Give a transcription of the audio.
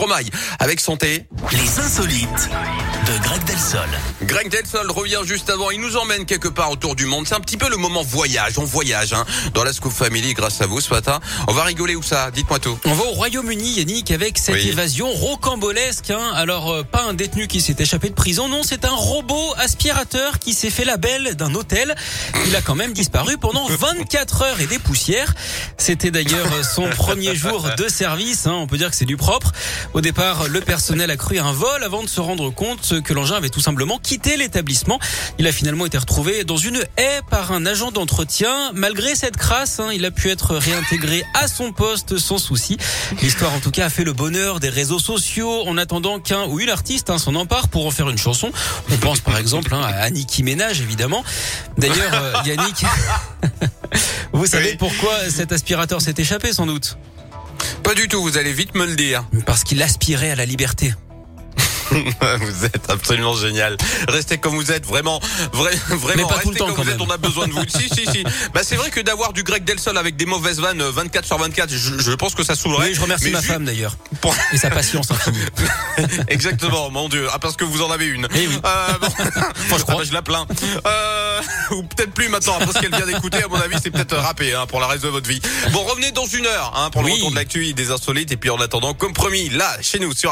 Stromae avec Santé. Les insolites de Greg Delsol. Greg Delsol revient juste avant. Il nous emmène quelque part autour du monde. C'est un petit peu le moment voyage. On voyage hein, dans la Scoop Family grâce à vous ce matin. On va rigoler où ça? Dites-moi tout. On va au Royaume-Uni, Yannick, avec cette Oui. évasion rocambolesque. hein. Alors, euh, pas un détenu qui s'est échappé de prison, non, c'est un robot aspirateur qui s'est fait la belle d'un hôtel. Il a quand même disparu pendant 24 heures et des poussières. C'était d'ailleurs son premier jour de service. hein. On peut dire que c'est du propre. Au départ, le personnel a cru à un vol avant de se rendre compte que l'engin avait tout simplement quitté l'établissement. Il a finalement été retrouvé dans une haie par un agent d'entretien. Malgré cette crasse, hein, il a pu être réintégré à son poste sans souci. L'histoire, en tout cas, a fait le bonheur des réseaux sociaux en attendant qu'un ou une artiste hein, s'en empare pour en faire une chanson. On pense par exemple hein, à Annie Ménage, évidemment. D'ailleurs, euh, Yannick, vous savez Oui. pourquoi cet aspirateur s'est échappé sans doute? Pas du tout. Vous allez vite me le dire. Parce qu'il aspirait à la liberté. vous êtes absolument génial. Restez comme vous êtes, vraiment, vra- vraiment. Mais pas restez tout le temps, comme quand vous êtes. On a besoin de vous. si, si, si. Bah, c'est vrai que d'avoir du Greg Delsol avec des mauvaises vannes euh, 24 sur 24, je, je pense que ça saoulerait. Oui, je remercie Mais ma femme d'ailleurs pour- et sa patience infinie. Exactement, mon Dieu. Ah, parce que vous en avez une. Eh oui. Euh, bon. Enfin, je crois. Ah bah, je la plains. Euh, ou peut-être plus maintenant, après ce qu'elle vient d'écouter. À mon avis, c'est peut-être râpé hein, pour la reste de votre vie. Bon, revenez dans une heure hein, pour le Oui. retour de l'actu et des insolites. Et puis en attendant, comme promis, là, chez nous, sur